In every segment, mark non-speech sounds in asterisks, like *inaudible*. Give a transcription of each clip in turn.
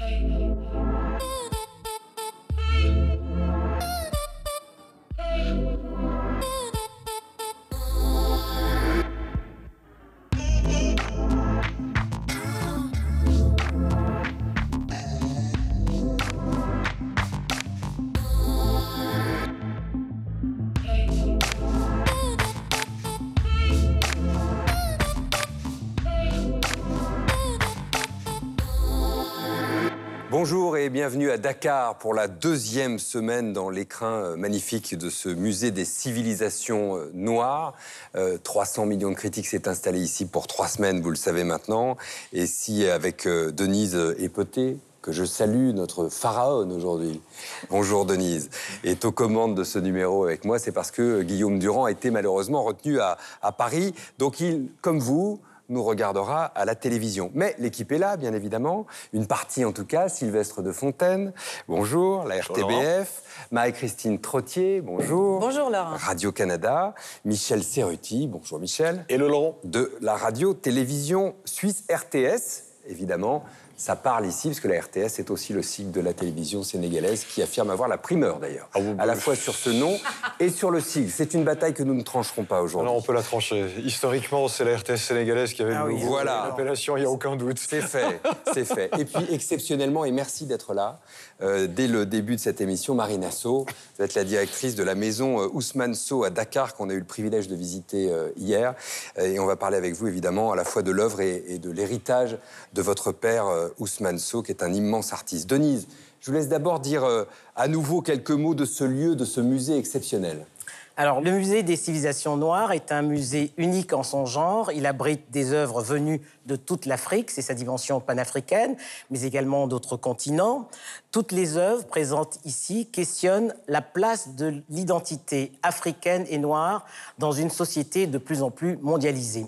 Hey. Bonjour et bienvenue à Dakar pour la deuxième semaine dans l'écrin euh, magnifique de ce musée des civilisations euh, noires. 300 euh, millions de critiques s'est installé ici pour trois semaines, vous le savez maintenant. Et si avec Denise Epoté, que je salue, notre pharaon aujourd'hui. Bonjour Denise. Est aux commandes de ce numéro avec moi, c'est parce que Guillaume Durand a été malheureusement retenu à, à Paris. Donc il, comme vous, nous regardera à la télévision. Mais l'équipe est là, bien évidemment. Une partie, en tout cas. Sylvestre de Fontaine, bonjour. La RTBF. Marie-Christine Trottier, bonjour. Bonjour Laurent. Radio-Canada. Michel Serruti, bonjour Michel. Et le Laurent. De la radio-télévision suisse RTS, évidemment ça parle ici, parce que la RTS est aussi le sigle de la télévision sénégalaise qui affirme avoir la primeur d'ailleurs, ah, à la fois sur ce nom *laughs* et sur le sigle. C'est une bataille que nous ne trancherons pas aujourd'hui. Non, on peut la trancher. Historiquement, c'est la RTS sénégalaise qui avait ah voilà. l'appellation, il n'y a aucun doute. C'est fait, c'est fait. Et puis exceptionnellement, et merci d'être là, euh, dès le début de cette émission, Marina So, vous êtes la directrice de la maison euh, Ousmane So à Dakar, qu'on a eu le privilège de visiter euh, hier. Et on va parler avec vous évidemment à la fois de l'œuvre et, et de l'héritage de votre père Ousmane So, qui est un immense artiste. Denise, je vous laisse d'abord dire à nouveau quelques mots de ce lieu, de ce musée exceptionnel. Alors, le musée des civilisations noires est un musée unique en son genre. Il abrite des œuvres venues de toute l'Afrique, c'est sa dimension panafricaine, mais également d'autres continents. Toutes les œuvres présentes ici questionnent la place de l'identité africaine et noire dans une société de plus en plus mondialisée.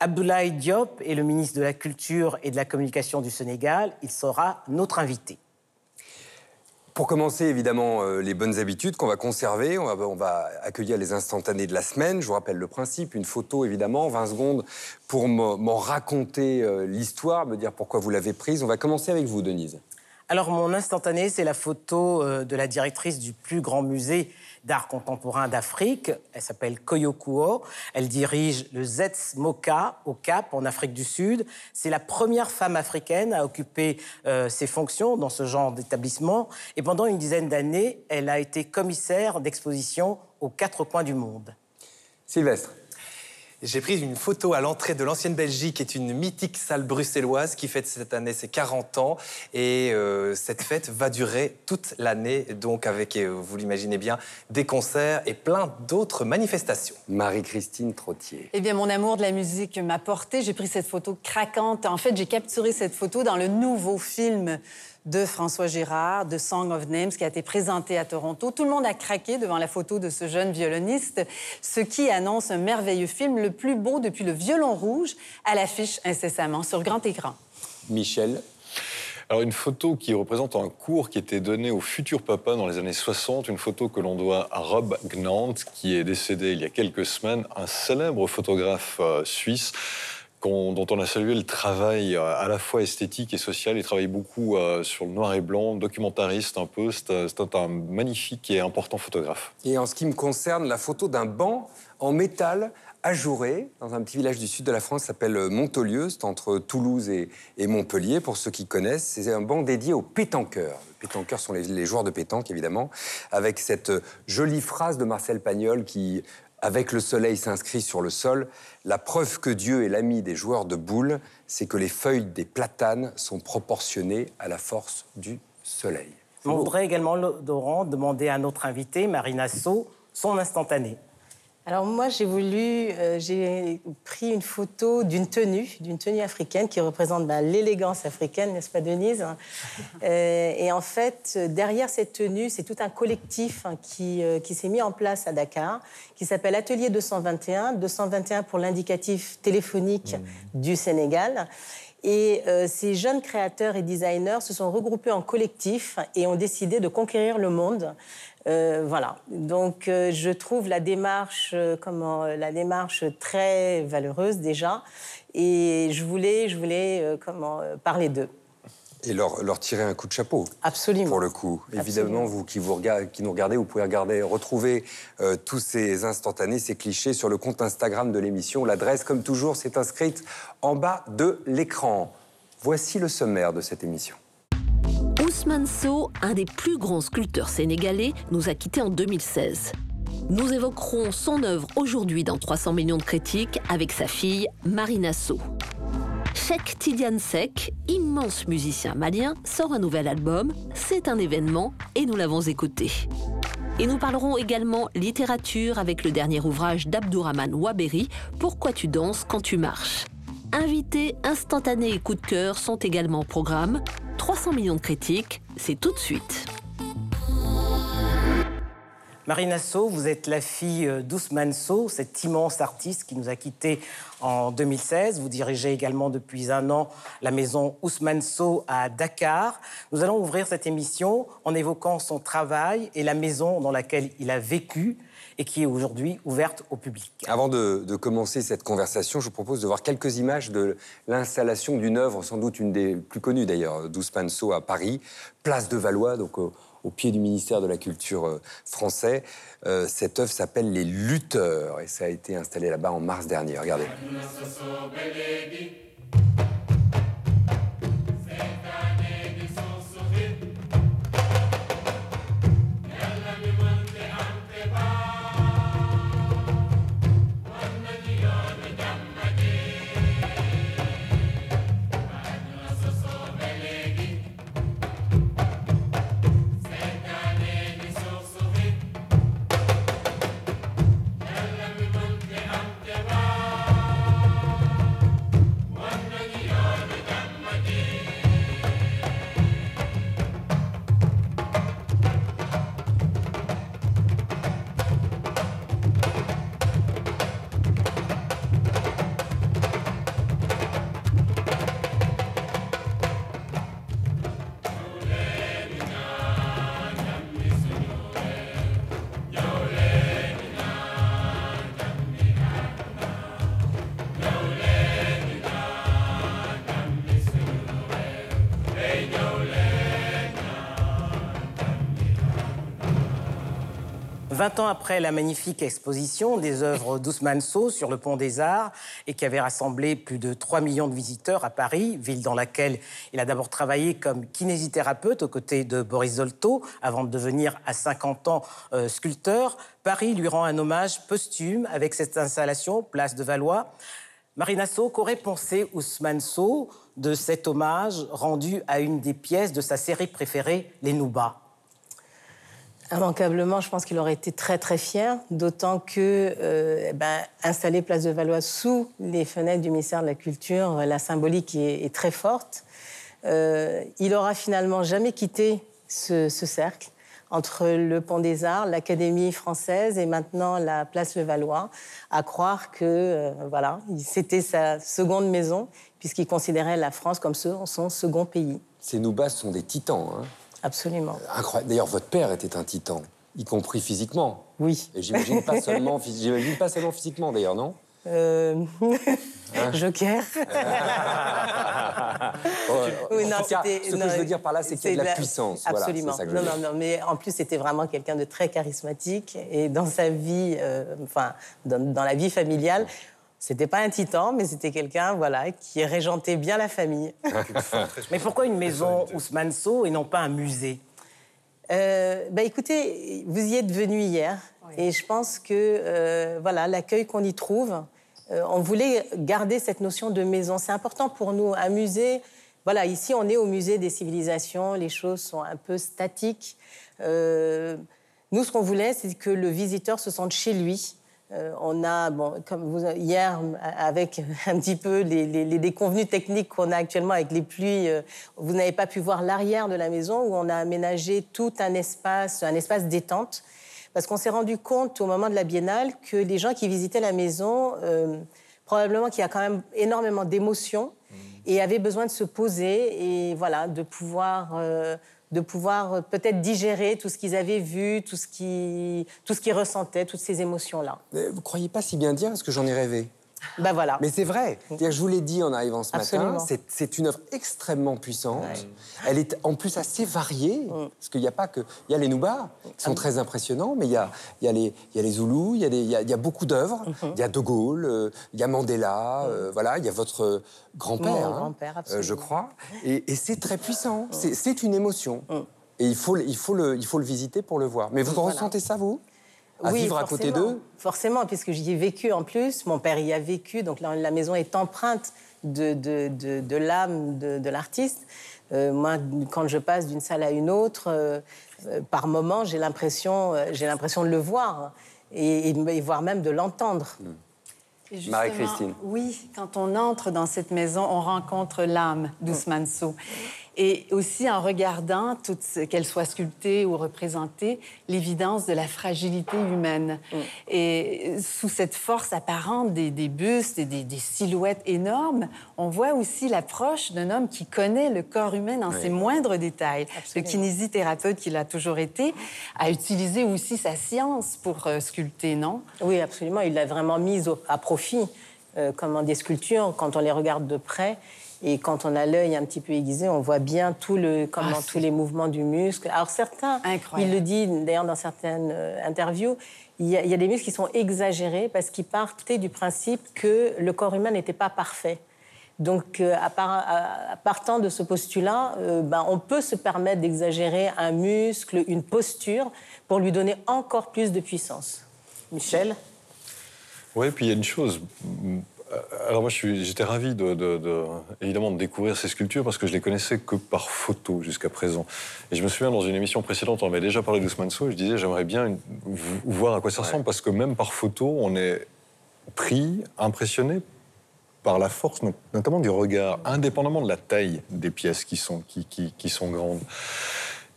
Abdoulaye Diop est le ministre de la Culture et de la Communication du Sénégal. Il sera notre invité. Pour commencer, évidemment, euh, les bonnes habitudes qu'on va conserver. On va, accueillir les instantanés de la semaine. Je vous rappelle le principe, une photo, évidemment, 20 secondes pour m'en raconter euh, l'histoire, me dire pourquoi vous l'avez prise. On va commencer avec vous, Denise. Alors, mon instantané, c'est la photo euh, de la directrice du plus grand musée d'art contemporain d'Afrique. Elle s'appelle Koyokuo. Elle dirige le ZETS MOCA au Cap, en Afrique du Sud. C'est la première femme africaine à occuper euh, ces fonctions dans ce genre d'établissement. Et pendant une dizaine d'années, elle a été commissaire d'exposition aux quatre coins du monde. Sylvestre. J'ai pris une photo à l'entrée de l'ancienne Belgique, qui est une mythique salle bruxelloise qui fête cette année ses 40 ans. Et euh, cette fête va durer toute l'année, donc avec, euh, vous l'imaginez bien, des concerts et plein d'autres manifestations. Marie-Christine Trottier. Eh bien, mon amour de la musique m'a porté. J'ai pris cette photo craquante. En fait, j'ai capturé cette photo dans le nouveau film de François Girard, de Song of Names, qui a été présenté à Toronto. Tout le monde a craqué devant la photo de ce jeune violoniste, ce qui annonce un merveilleux film, le plus beau depuis le violon rouge, à l'affiche incessamment sur grand écran. Michel, alors une photo qui représente un cours qui était donné au futur papa dans les années 60, une photo que l'on doit à Rob Gnant, qui est décédé il y a quelques semaines, un célèbre photographe euh, suisse dont on a salué le travail euh, à la fois esthétique et social. Il travaille beaucoup euh, sur le noir et blanc, documentariste un peu. C'est un magnifique et important photographe. Et en ce qui me concerne, la photo d'un banc en métal ajouré dans un petit village du sud de la France s'appelle Montolieu, c'est entre Toulouse et, Montpellier, pour ceux qui connaissent. C'est un banc dédié aux pétanqueurs. Les pétanqueurs sont les, les, joueurs de pétanque, évidemment, avec cette jolie phrase de Marcel Pagnol qui avec le soleil s'inscrit sur le sol, la preuve que Dieu est l'ami des joueurs de boules, c'est que les feuilles des platanes sont proportionnées à la force du soleil. On voudrait également, Laurent, demander à notre invité, Marina So, son instantané. Alors moi, j'ai voulu, euh, j'ai pris une photo d'une tenue, d'une tenue africaine qui représente bah, l'élégance africaine, n'est-ce pas Denise? *laughs* Euh, Et en fait, derrière cette tenue, c'est tout un collectif hein, qui, euh, qui s'est mis en place à Dakar, qui s'appelle Atelier 221, 221 pour l'indicatif téléphonique mmh. du Sénégal. Et ces jeunes créateurs et designers se sont regroupés en collectif et ont décidé de conquérir le monde euh, voilà. Donc, euh, je trouve la démarche, euh, comment, la démarche très valeureuse déjà. Et je voulais, je voulais comment, parler d'eux. Et leur, leur, tirer un coup de chapeau. Absolument. Pour le coup. Évidemment, vous qui, vous qui nous regardez, vous pouvez regarder, retrouver euh, tous ces instantanés, ces clichés sur le compte Instagram de l'émission. L'adresse, comme toujours, c'est inscrite en bas de l'écran. Voici le sommaire de cette émission. Ousmane Sow, un des plus grands sculpteurs sénégalais, nous a quittés en 2016. Nous évoquerons son œuvre aujourd'hui dans 300 millions de critiques avec sa fille Marina Sow. Cheikh Tidiane Sek, immense musicien malien, sort un nouvel album. C'est un événement et nous l'avons écouté. Et nous parlerons également littérature avec le dernier ouvrage d'Abdourahman Waberi, Pourquoi tu danses quand tu marches? Invités, instantanés et coups de cœur sont également au programme. 300 millions de critiques, c'est tout de suite. Marina So, vous êtes la fille euh, d'Ousmane So, cet immense artiste qui nous a quittés en 2016. Vous dirigez également depuis un an la maison Ousmane So à Dakar. Nous allons ouvrir cette émission en évoquant son travail et la maison dans laquelle il a vécu et qui est aujourd'hui ouverte au public. Avant de, commencer cette conversation, je vous propose de voir quelques images de l'installation d'une œuvre, sans doute une des plus connues d'ailleurs, d'Ousmane So à Paris, place de Valois, donc au pied du ministère de la Culture euh, français. Euh, cette œuvre s'appelle Les Lutteurs et ça a été installé là-bas en mars dernier. Regardez. Vingt ans après la magnifique exposition des œuvres d'Ousmane Sow sur le Pont des Arts et qui avait rassemblé plus de 3 millions de visiteurs à Paris, ville dans laquelle il a d'abord travaillé comme kinésithérapeute aux côtés de Boris Zolto avant de devenir à 50 ans euh, sculpteur, Paris lui rend un hommage posthume avec cette installation, place de Valois. Marina Sow, qu'aurait pensé Ousmane Sow de cet hommage rendu à une des pièces de sa série préférée, Les Noubas Immanquablement, je pense qu'il aurait été très très fier, d'autant que euh, eh ben, installer Place de Valois sous les fenêtres du ministère de la Culture, la symbolique est, très forte. Euh, il aura finalement jamais quitté ce, cercle entre le Pont des Arts, l'Académie française et maintenant la Place Le Valois, à croire que euh, voilà, c'était sa seconde maison puisqu'il considérait la France comme son second pays. Ces Noubas sont des titans. Hein Absolument. Incroyable. D'ailleurs, votre père était un titan, y compris physiquement. Oui. Et j'imagine pas *laughs* seulement, j'imagine pas seulement physiquement, d'ailleurs, non? Euh... Hein? *laughs* Joker. *laughs* oui, non, ce que je veux dire par là, c'est qu'il y a de la, puissance. Absolument. non, non, non, mais en plus, c'était vraiment quelqu'un de très charismatique. Et dans sa vie, euh, enfin, dans, dans, la vie familiale, c'était pas un titan, mais c'était quelqu'un voilà, qui régentait bien la famille. *laughs* mais pourquoi une maison Ousmane Sow et non pas un musée euh, bah écoutez, vous y êtes venu hier et je pense que euh, voilà l'accueil qu'on y trouve, euh, on voulait garder cette notion de maison. C'est important pour nous. Un musée, voilà, ici on est au musée des civilisations, les choses sont un peu statiques. nous, ce qu'on voulait, c'est que le visiteur se sente chez lui. Euh, on a, bon, comme vous, hier, avec un petit peu les, déconvenus techniques qu'on a actuellement avec les pluies, euh, vous n'avez pas pu voir l'arrière de la maison où on a aménagé tout un espace, un espace détente. Parce qu'on s'est rendu compte au moment de la biennale que les gens qui visitaient la maison, euh, probablement qu'il y a quand même énormément d'émotions mmh. et avaient besoin de se poser et voilà, de pouvoir de pouvoir euh, peut-être digérer tout ce qu'ils avaient vu, tout ce qu'ils tout ressentaient, toutes ces émotions-là. Vous ne croyez pas si bien dire Parce que j'en ai rêvé. Ben voilà. Mais c'est vrai. Je vous l'ai dit en arrivant ce Absolument. matin, c'est- une œuvre extrêmement puissante. Elle est en plus assez variée, Mm. parce qu'il n'y a pas que... Il y a les Noubas, qui sont très impressionnants, mais il y a, il y a, les, il y a les Zoulous, il y a, des- il y a- il y a beaucoup d'œuvres. Mm-hmm. Il y a De Gaulle, euh, il y a Mandela, euh, voilà, il y a votre grand-père, hein, grand-père, euh, absolument. je crois. Et, et c'est très puissant. C'est- une émotion. Et il faut, le- il, faut le, il faut le visiter pour le voir. Mais vous Voilà. ressentez ça, vous? À oui, vivre à côté forcément. d'eux Forcément, puisque j'y ai vécu en plus. Mon père y a vécu, donc la, la maison est empreinte de, de, de- de l'âme de, de l'artiste. Euh, moi, quand je passe d'une salle à une autre, euh, euh, par moment, j'ai l'impression, euh, j'ai l'impression de le voir et, et de- et voire même de l'entendre. Justement, Marie-Christine. Oui, quand on entre dans cette maison, on rencontre l'âme d'Ousmane Sow. Et aussi en regardant, qu'elle soit sculptée ou représentée, l'évidence de la fragilité humaine. Et sous cette force apparente des, des bustes et des, des silhouettes énormes, on voit aussi l'approche d'un homme qui connaît le corps humain dans ses moindres détails. Le kinésithérapeute qu'il a toujours été a utilisé aussi sa science pour euh, sculpter, non? Oui, absolument. Il l'a vraiment mise à profit, euh, comme des sculptures, quand on les regarde de près. Et quand on a l'œil un petit peu aiguisé, on voit bien tout le, comment, Ah, tous les mouvements du muscle. Alors certains, Incroyable. il le dit d'ailleurs dans certaines euh, interviews, il y, a, il y a des muscles qui sont exagérés parce qu'ils partaient du principe que le corps humain n'était pas parfait. Donc, euh, à, par- à- à partant de ce postulat, euh, ben, on peut se permettre d'exagérer un muscle, une posture, pour lui donner encore plus de puissance. Michel? Oui, puis il y a une chose. Alors moi, j'étais ravi de, de- de- évidemment de découvrir ces sculptures parce que je les connaissais que par photo jusqu'à présent. Et je me souviens dans une émission précédente, on avait déjà parlé d'Ousmane Sow. et Je disais, j'aimerais bien une- voir à quoi ça ressemble parce que même par photo, on est pris, impressionné par la force, not- notamment du regard, indépendamment de la taille des pièces qui sont, qui, qui- qui sont grandes.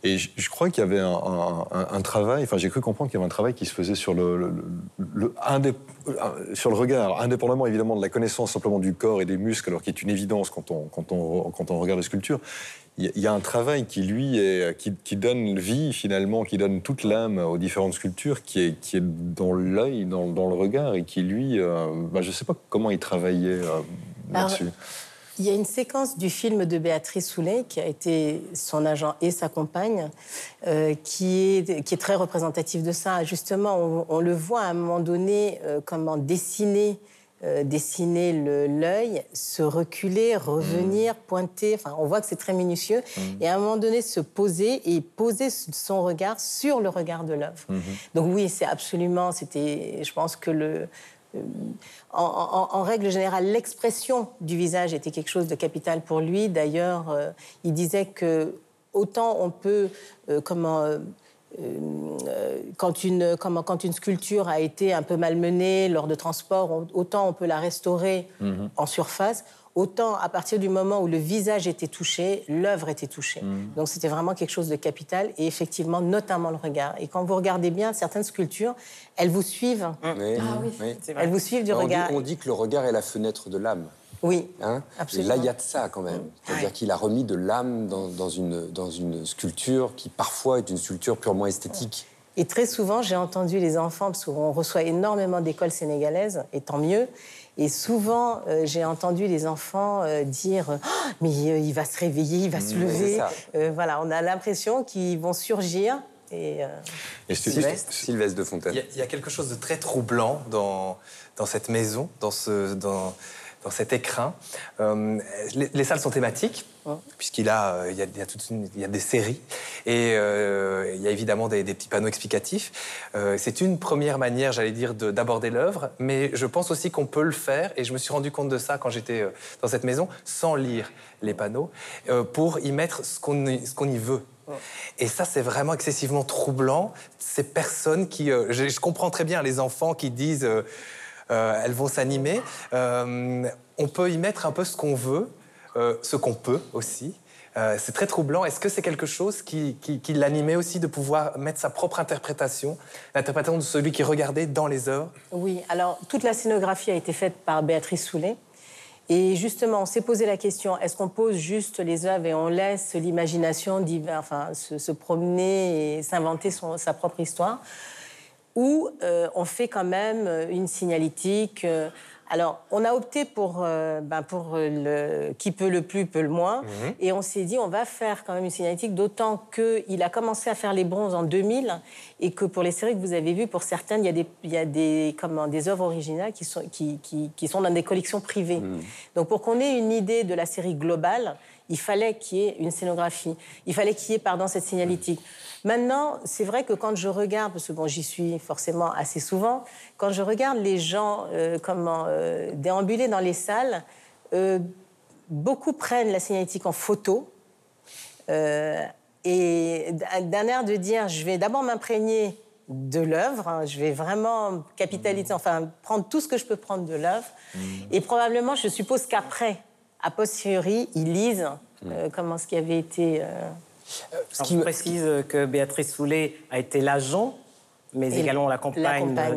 Et je, je crois qu'il y avait un, un- un- un travail, enfin j'ai cru comprendre qu'il y avait un travail qui se faisait sur le, le- le- le- indép- euh, sur le regard, indépendamment évidemment de la connaissance simplement du corps et des muscles, alors qui est une évidence quand on, quand on, quand on regarde les sculptures. Il y a- il y a un travail qui, lui, est, qui, qui donne vie finalement, qui donne toute l'âme aux différentes sculptures, qui est, qui est dans l'œil, dans, dans le regard, et qui lui, euh, bah, je ne sais pas comment il travaillait euh, là-dessus. Il y a une séquence du film de Béatrice Soulet, qui a été son agent et sa compagne, euh, qui, est, qui est très représentative de ça. Justement, on, on le voit à un moment donné euh, comment dessiner, euh, dessiner l'œil, se reculer, revenir, pointer. Enfin, on voit que c'est très minutieux. Et à un moment donné, se poser et poser son regard sur le regard de l'œuvre. Donc oui, c'est absolument. C'était, je pense que le en, en- en règle générale, l'expression du visage était quelque chose de capital pour lui. D'ailleurs, euh, il disait que autant on peut, euh, comment, euh, euh, quand, une, comment, quand une sculpture a été un peu malmenée lors de transport, on- autant on peut la restaurer en surface. Autant à partir du moment où le visage était touché, l'œuvre était touchée. Donc c'était vraiment quelque chose de capital et effectivement notamment le regard. Et quand vous regardez bien certaines sculptures, elles vous suivent. Oui, Ah oui, oui. Elles vous suivent du on, dit, regard. on dit que le regard est la fenêtre de l'âme. Oui. Hein? Absolument. Et là, il y a de ça quand même. C'est-à-dire qu'il a remis de l'âme dans, dans une, dans une sculpture qui parfois est une sculpture purement esthétique. Et très souvent, j'ai entendu les enfants, parce qu'on reçoit énormément d'écoles sénégalaises, et tant mieux. Et souvent, euh, j'ai entendu les enfants euh, dire Ah, Mais euh, il va se réveiller, il va se c'est lever. Euh, voilà, on a l'impression qu'ils vont surgir. Et, euh, Et Sylvestre, Sylvestre de Fontaine. Il y, a, il y a quelque chose de très troublant dans, dans cette maison, dans, ce, dans, dans cet écrin. Euh, les, les salles sont thématiques, puisqu'il a, euh, il y a, il y a toute une- il y a des séries. Et euh, il y a évidemment des, des petits panneaux explicatifs. Euh, c'est une première manière, j'allais dire, de- d'aborder l'œuvre, mais je pense aussi qu'on peut le faire, et je me suis rendu compte de ça quand j'étais dans cette maison, sans lire les panneaux, euh, pour y mettre ce qu'on y, ce qu'on y veut. Et ça, c'est vraiment excessivement troublant. Ces personnes qui... je, je comprends très bien les enfants qui disent... elles vont s'animer. On peut y mettre un peu ce qu'on veut, euh, ce qu'on peut aussi. Euh, c'est très troublant. Est-ce que c'est quelque chose qui, l'animait aussi de pouvoir mettre sa propre interprétation, l'interprétation de celui qui regardait dans les œuvres? Oui, alors toute la scénographie a été faite par Béatrice Soulet. Et justement, on s'est posé la question est-ce qu'on pose juste les œuvres et on laisse l'imagination se, se promener et s'inventer sa propre histoire? Ou euh, on fait quand même une signalétique Alors, on a opté pour, euh, ben, pour le qui peut le plus, peut le moins. Mhm. Et on s'est dit, on va faire quand même une signalétique, d'autant qu'il a commencé à faire les bronzes en 2000 et que pour les séries que vous avez vues, pour certaines, il y a des, il y a des, comment, des œuvres originales qui sont, qui, qui, qui sont dans des collections privées. Donc, pour qu'on ait une idée de la série globale, il fallait qu'il y ait une scénographie. Il fallait qu'il y ait, pardon, cette signalétique. Maintenant, c'est vrai que quand je regarde, parce que bon, j'y suis forcément assez souvent, quand je regarde les gens euh, comment euh, déambuler dans les salles, euh, beaucoup prennent la signalétique en photo. euh, et d'un air de dire, je vais d'abord m'imprégner de l'œuvre, hein, je vais vraiment capitaliser, enfin prendre tout ce que je peux prendre de l'œuvre, et probablement, je suppose qu'après, a posteriori, ils lisent euh, comment ce qui avait été. euh, Ce qui précise que Béatrice Soulet a été l'agent, mais Et également la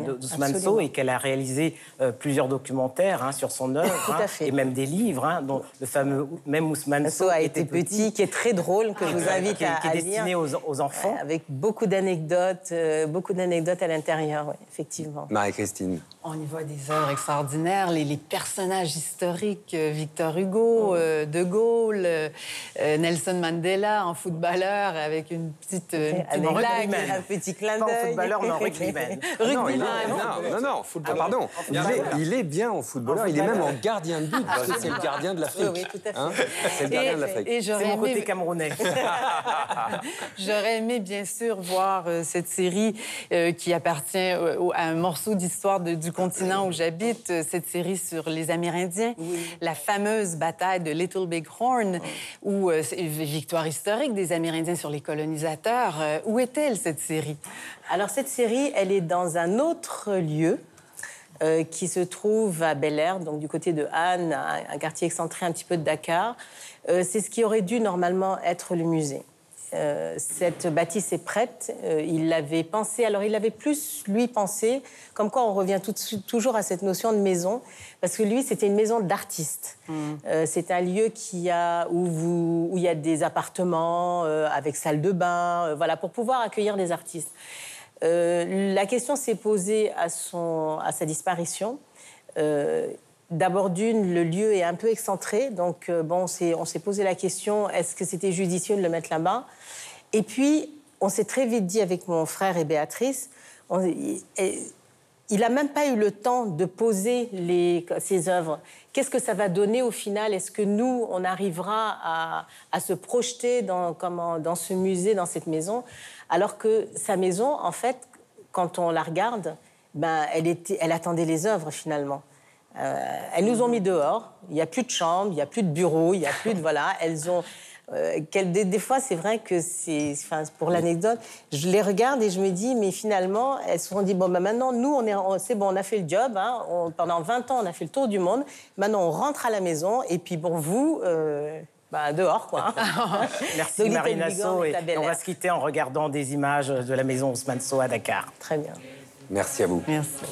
de- d'Ousmane et qu'elle a réalisé euh, plusieurs documentaires hein, sur son œuvre *laughs* Tout à hein, fait. et même des livres, hein, dont le fameux même Ousmane Sow Sow a été petit, qui est très drôle, que je vous invite qui à, qui est à destiné lire. aux, aux enfants. Avec beaucoup d'anecdotes, euh, beaucoup d'anecdotes à l'intérieur, ouais, effectivement. Marie-Christine. On y voit des œuvres extraordinaires, les, les personnages historiques, euh, Victor Hugo, euh, De Gaulle, Nelson Mandela en footballeur avec une petite, euh, une petite Avec blague. un petit clin d'œil. Footballeur, rugbyman. Non, il est- Rugbyman. non, non, non, football- pardon. Il est, il est bien en footballeur. Il est même en gardien de but parce que c'est le gardien de l'Afrique. Oui, oui, tout à fait. Hein c'est le gardien de l'Afrique. Et C'est j'aurais mon côté aimé, camerounais. *laughs* j'aurais aimé, bien sûr, voir euh, cette série euh, qui appartient euh, à un morceau d'histoire du continent où j'habite, cette série sur les Amérindiens, la fameuse bataille de Little Big Horn, où victoire historique des Amérindiens sur les colonisateurs. Où est-elle, cette série? Alors cette série, elle est dans un autre lieu euh, qui se trouve à Bel Air, donc du côté de Anne, un, quartier excentré un petit peu de Dakar. Euh, c'est ce qui aurait dû normalement être le musée. Euh, cette bâtisse est prête. Il l'avait pensé. Alors, il avait plus, lui, pensé, comme quoi on revient tout toujours à cette notion de maison, parce que lui, c'était une maison d'artiste. Euh, c'est un lieu qui a, où, vous, où il y a des appartements avec salle de bain, voilà, pour pouvoir accueillir des artistes. Euh, la question s'est posée à, sa disparition. Euh, D'abord d'une, le lieu est un peu excentré, donc euh, bon, on s'est- posé la question est-ce que c'était judicieux de le mettre là-bas? Et puis, on s'est très vite dit avec mon frère et Béatrice, il n'a même pas eu le temps de poser ses œuvres. Qu'est-ce que ça va donner au final? Est-ce que nous, on arrivera à, se projeter dans ce musée, dans cette maison? Alors que sa maison, en fait, quand on la regarde, ben, elle, attendait les œuvres finalement. Euh, elles nous ont mis dehors. Il n'y a plus de chambre, il n'y a plus de bureau, il n'y a plus de voilà. Elles ont euh, des, fois, c'est vrai que c'est, pour l'anecdote, je les regarde et je me dis, mais finalement, elles se sont dit, bon, ben maintenant, nous, on est, c'est bon, on a fait le job. hein. Pendant 20 ans, on a fait le tour du monde. Maintenant, on rentre à la maison et puis, bon, vous, euh, dehors, quoi. *laughs* Merci Donc, Marina Et, on va se quitter en regardant des images de la maison Ousmane à Dakar. Très bien. Merci à vous. Merci.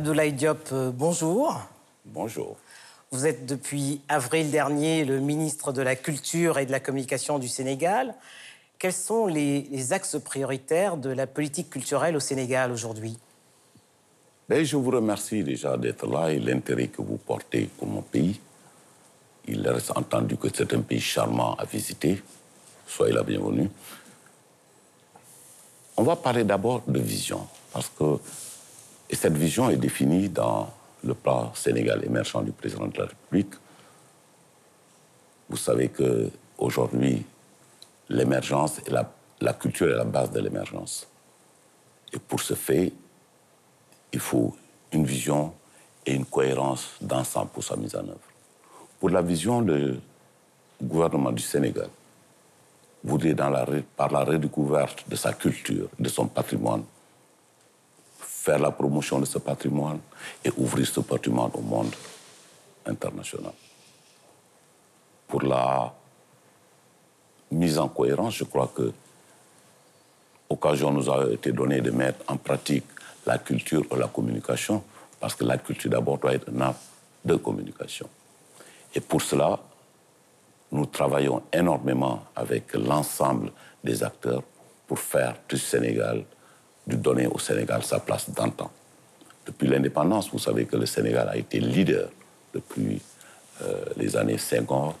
Abdoulaye Diop, euh, bonjour. Bonjour. Vous êtes depuis avril dernier le ministre de la Culture et de la Communication du Sénégal. Quels sont les, les axes prioritaires de la politique culturelle au Sénégal aujourd'hui? Ben, je vous remercie déjà d'être là et l'intérêt que vous portez pour mon pays. Il reste entendu que c'est un pays charmant à visiter. Soyez la bienvenue. On va parler d'abord de vision, parce que et cette vision est définie dans le plan Sénégal émergent du président de la République. Vous savez que aujourd'hui, l'émergence et la, la culture est la base de l'émergence. Et pour ce fait, il faut une vision et une cohérence d'ensemble pour sa mise en œuvre. Pour la vision, le gouvernement du Sénégal voudrait, dans par la redécouverte de sa culture, de son patrimoine, faire la promotion de ce patrimoine et ouvrir ce patrimoine au monde international. Pour la mise en cohérence, je crois que l'occasion nous a été donnée de mettre en pratique la culture et la communication, parce que la culture d'abord doit être un acte de communication. Et pour cela, nous travaillons énormément avec l'ensemble des acteurs pour faire du Sénégal, de donner au Sénégal sa place d'antan. Depuis l'indépendance, vous savez que le Sénégal a été leader depuis euh, les années 50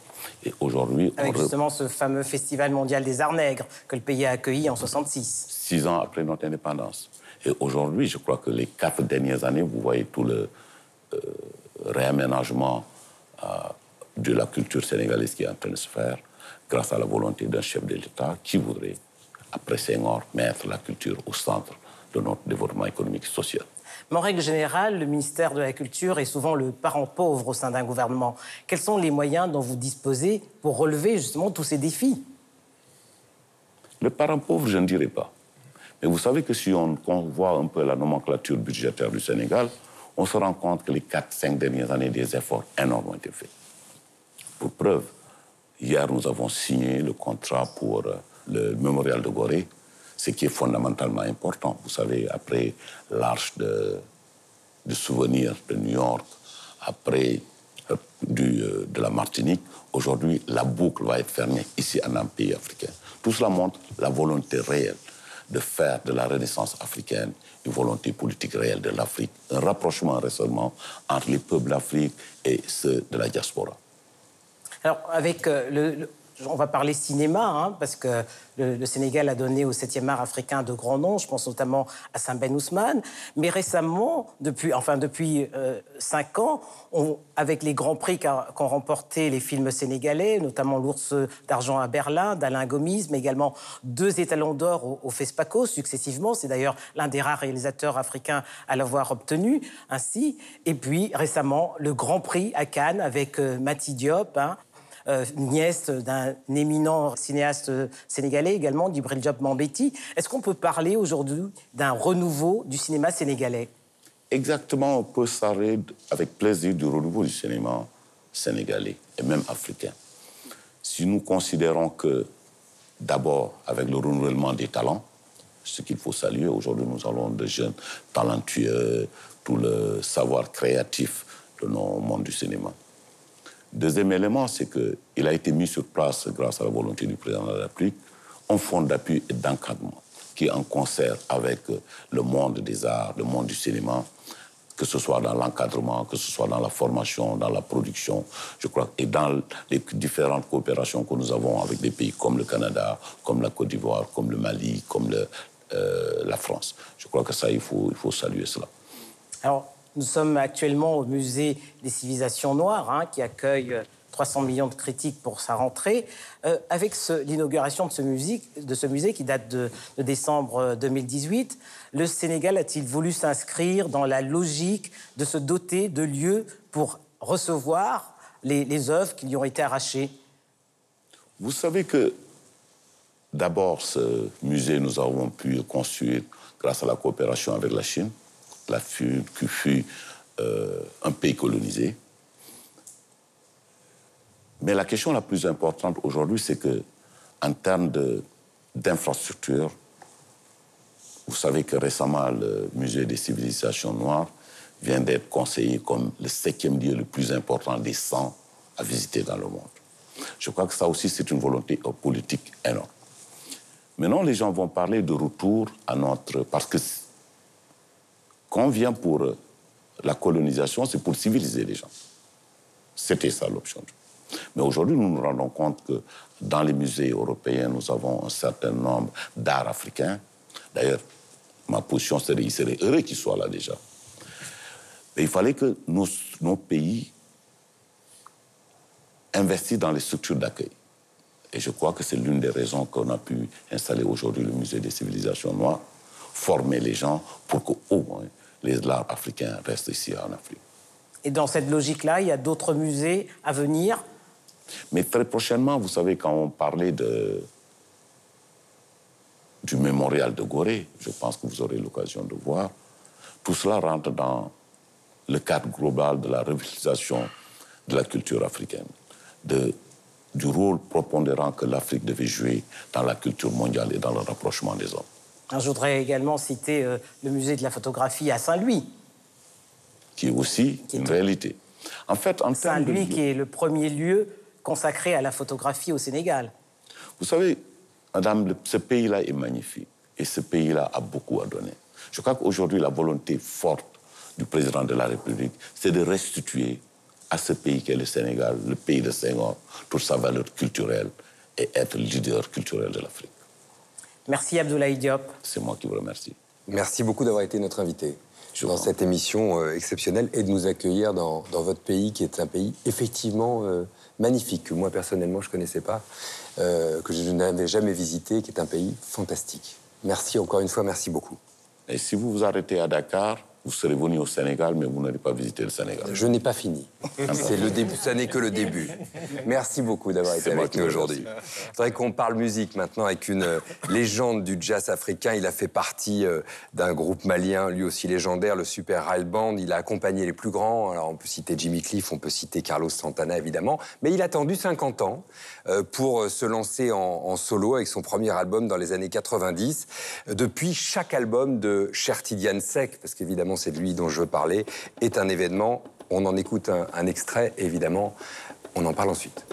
et aujourd'hui... Avec justement ce fameux Festival mondial des arts nègres que le pays a accueilli en 66. Six ans après notre indépendance. Et aujourd'hui, je crois que les quatre dernières années, vous voyez tout le euh, réaménagement euh, de la culture sénégalaise qui est en train de se faire grâce à la volonté d'un chef de l'État qui voudrait, après Senghor, mettre la culture au centre de notre développement économique et social. Mais en règle générale, le ministère de la Culture est souvent le parent pauvre au sein d'un gouvernement. Quels sont les moyens dont vous disposez pour relever justement tous ces défis? Le parent pauvre, je ne dirais pas. Mais vous savez que si on, voit un peu la nomenclature budgétaire du Sénégal, on se rend compte que les 4-5 dernières années, des efforts énormes ont été faits. Pour preuve, hier, nous avons signé le contrat pour euh, le mémorial de Gorée, ce qui est fondamentalement important. Vous savez, après l'arche de, de souvenirs de New York, après euh, du, euh, de la Martinique, aujourd'hui, la boucle va être fermée ici en un pays africain. Tout cela montre la volonté réelle de faire de la Renaissance africaine une volonté politique réelle de l'Afrique, un rapprochement récemment entre les peuples d'Afrique et ceux de la diaspora. Alors, avec euh, le, on va parler cinéma, hein, parce que le, Sénégal a donné au 7e art africain de grands noms, je pense notamment à Saint Ben Ousmane. Mais récemment, depuis, enfin depuis euh, cinq ans, avec les grands prix qu'ont remporté les films sénégalais, notamment l'Ours d'argent à Berlin d'Alain Gomis, mais également deux étalons d'or au, au, FESPACO successivement. C'est d'ailleurs l'un des rares réalisateurs africains à l'avoir obtenu ainsi. Et puis récemment, le Grand Prix à Cannes avec euh, Mati Diop. Hein, euh, nièce d'un éminent cinéaste sénégalais également, d'Ibril Job Mambeti. Est-ce qu'on peut parler aujourd'hui d'un renouveau du cinéma sénégalais? Exactement, on peut parler avec plaisir du renouveau du cinéma sénégalais et même africain. Si nous considérons que, d'abord, avec le renouvellement des talents, ce qu'il faut saluer, aujourd'hui nous avons de jeunes talentueux, tout le savoir créatif de nos mondes du cinéma. Deuxième élément, c'est qu'il a été mis sur place, grâce à la volonté du président de la République, un fonds d'appui et d'encadrement qui est en concert avec le monde des arts, le monde du cinéma, que ce soit dans l'encadrement, que ce soit dans la formation, dans la production, je crois, et dans les différentes coopérations que nous avons avec des pays comme le Canada, comme la Côte d'Ivoire, comme le Mali, comme euh, la France. Je crois que ça, il faut, il faut saluer cela. Alors, nous sommes actuellement au musée des civilisations noires, hein, qui accueille 300 millions de critiques pour sa rentrée. Euh, avec l'inauguration de, ce musée, qui date de, décembre 2018, le Sénégal a-t-il voulu s'inscrire dans la logique de se doter de lieux pour recevoir les, les œuvres qui lui ont été arrachées? Vous savez que d'abord, ce musée, nous avons pu construire grâce à la coopération avec la Chine la fut, qui fut euh, un pays colonisé. Mais la question la plus importante aujourd'hui, c'est que, en termes d'infrastructure, vous savez que récemment, le musée des civilisations noires vient d'être conseillé comme le septième lieu le plus important des 100 à visiter dans le monde. Je crois que ça aussi, c'est une volonté politique énorme. Maintenant, les gens vont parler de retour à notre... Parce quand on vient pour euh, la colonisation, c'est pour civiliser les gens. C'était ça l'option. Mais aujourd'hui, nous nous rendons compte que dans les musées européens, nous avons un certain nombre d'arts africains. D'ailleurs, ma position serait qu'il serait heureux qu'ils soient là déjà. Mais il fallait que nos, nos pays investissent dans les structures d'accueil. Et je crois que c'est l'une des raisons qu'on a pu installer aujourd'hui le musée des civilisations noires, former les gens pour qu'au moins les arts africains restent ici en Afrique. Et dans cette logique-là, il y a d'autres musées à venir? Mais très prochainement, vous savez, quand on parlait de, du mémorial de Gorée, je pense que vous aurez l'occasion de voir, tout cela rentre dans le cadre global de la revitalisation de la culture africaine, de, du rôle prépondérant que l'Afrique devait jouer dans la culture mondiale et dans le rapprochement des hommes. Je voudrais également citer euh, le musée de la photographie à Saint-Louis. Qui est aussi une réalité. En fait, en Saint-Louis, qui est le premier lieu consacré à la photographie au Sénégal. Vous savez, madame, ce pays-là est magnifique. Et ce pays-là a beaucoup à donner. Je crois qu'aujourd'hui, la volonté forte du président de la République, c'est de restituer à ce pays qu'est le Sénégal, le pays de Senghor, toute sa valeur culturelle et être leader culturel de l'Afrique. Merci Abdoulaye Diop. C'est moi qui vous remercie. Merci beaucoup d'avoir été notre invité dans cette émission euh, exceptionnelle et de nous accueillir dans, votre pays qui est un pays effectivement euh, magnifique, que moi personnellement je ne connaissais pas, euh, que je n'avais jamais visité, qui est un pays fantastique. Merci encore une fois, merci beaucoup. Et si vous vous arrêtez à Dakar, vous serez venu au Sénégal, mais vous n'allez pas visiter le Sénégal. Je n'ai pas fini. C'est le début, ça n'est que le début. Merci beaucoup d'avoir été avec nous aujourd'hui. C'est vrai qu'on parle musique maintenant avec une euh, légende du jazz africain. Il a fait partie euh, d'un groupe malien, lui aussi légendaire, le Super Rail Band. Il a accompagné les plus grands. Alors on peut citer Jimmy Cliff, on peut citer Carlos Santana évidemment. Mais il a attendu 50 ans euh, pour se lancer en, solo avec son premier album dans les années 90. Depuis, chaque album de Cher Tidiane Sek, parce qu'évidemment c'est lui dont je veux parler, est un événement. On en écoute un, un extrait, évidemment, on en parle ensuite.